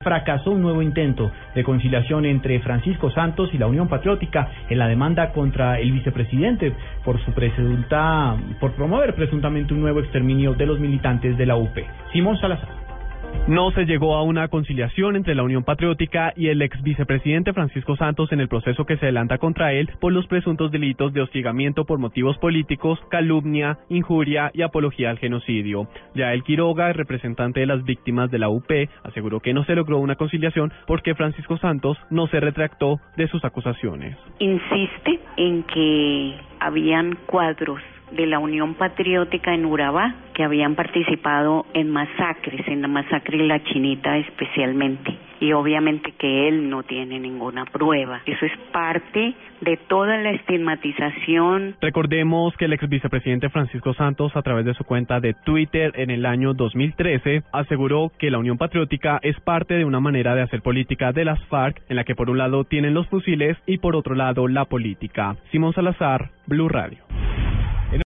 fracasó un nuevo intento de conciliación entre Francisco Santos y la Unión Patriótica en la demanda contra el vicepresidente por su presunta por promover presuntamente un nuevo exterminio de los militantes de la UP. Simón Salazar. No se llegó a una conciliación entre la Unión Patriótica y el ex vicepresidente Francisco Santos en el proceso que se adelanta contra él por los presuntos delitos de hostigamiento por motivos políticos, calumnia, injuria y apología al genocidio. Ya el Quiroga, representante de las víctimas de la UP, aseguró que no se logró una conciliación porque Francisco Santos no se retractó de sus acusaciones. Insiste en que habían cuadros de la Unión Patriótica en Urabá que habían participado en masacres, en la masacre la Chinita especialmente. Y obviamente que él no tiene ninguna prueba. Eso es parte de toda la estigmatización. Recordemos que el ex vicepresidente Francisco Santos, a través de su cuenta de Twitter en el año 2013, aseguró que la Unión Patriótica es parte de una manera de hacer política de las FARC, en la que por un lado tienen los fusiles y por otro lado la política. Simón Salazar, Blue Radio.